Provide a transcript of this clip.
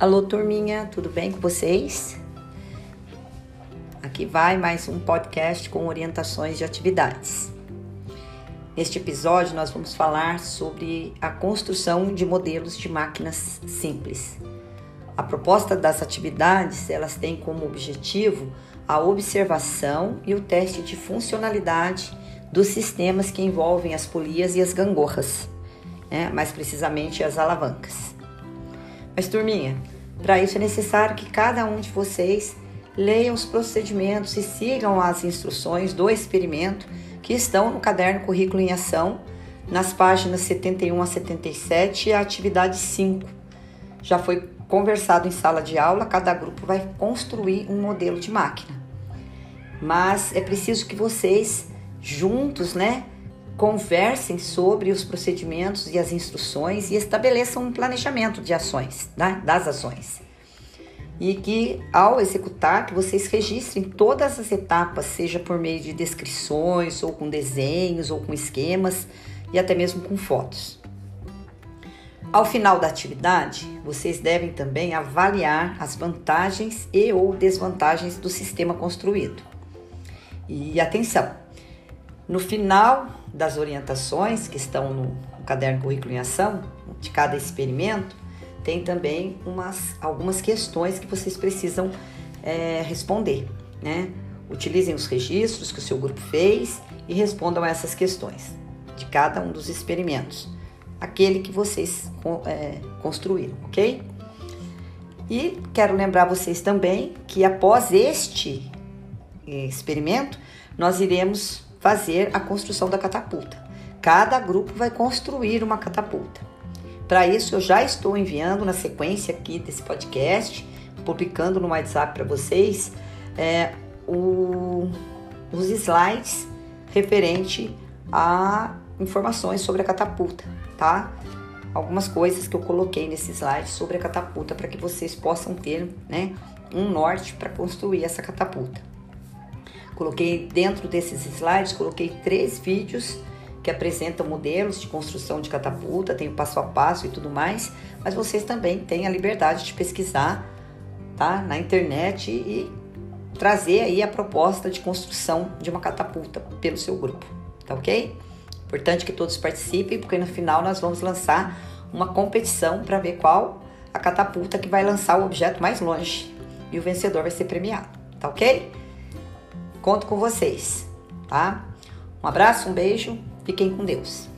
Alô, turminha, tudo bem com vocês? Aqui vai mais um podcast com orientações de atividades. Neste episódio, nós vamos falar sobre a construção de modelos de máquinas simples. A proposta das atividades, elas têm como objetivo a observação e o teste de funcionalidade dos sistemas que envolvem as polias e as gangorras, né? mais precisamente as alavancas. Mas, turminha, para isso é necessário que cada um de vocês leiam os procedimentos e sigam as instruções do experimento que estão no caderno Currículo em Ação, nas páginas 71 a 77 e a atividade 5. Já foi conversado em sala de aula, cada grupo vai construir um modelo de máquina. Mas é preciso que vocês juntos, né, conversem sobre os procedimentos e as instruções e estabeleçam um planejamento de ações, né, das ações. E que ao executar, que vocês registrem todas as etapas, seja por meio de descrições, ou com desenhos, ou com esquemas, e até mesmo com fotos. Ao final da atividade, vocês devem também avaliar as vantagens e ou desvantagens do sistema construído. E atenção, no final das orientações que estão no, caderno Currículo em Ação, de cada experimento, tem também umas, algumas questões que vocês precisam é, responder, né? Utilizem os registros que o seu grupo fez e respondam essas questões de cada um dos experimentos, aquele que vocês é, construíram, ok? E quero lembrar vocês também que após este é, experimento, nós iremos fazer a construção da catapulta. Cada grupo vai construir uma catapulta. Para isso, eu já estou enviando na sequência aqui desse podcast, publicando no WhatsApp para vocês, é, o, os slides referente a informações sobre a catapulta, tá? Algumas coisas que eu coloquei nesse slide sobre a catapulta para que vocês possam ter, né, um norte para construir essa catapulta. Coloquei dentro desses slides, coloquei três vídeos que apresentam modelos de construção de catapulta, tem o passo a passo e tudo mais, mas vocês também têm a liberdade de pesquisar tá, na internet e trazer aí a proposta de construção de uma catapulta pelo seu grupo, tá ok? Importante que todos participem, porque no final nós vamos lançar uma competição para ver qual a catapulta que vai lançar o objeto mais longe e o vencedor vai ser premiado, tá ok? Conto com vocês, tá? Um abraço, um beijo, fiquem com Deus.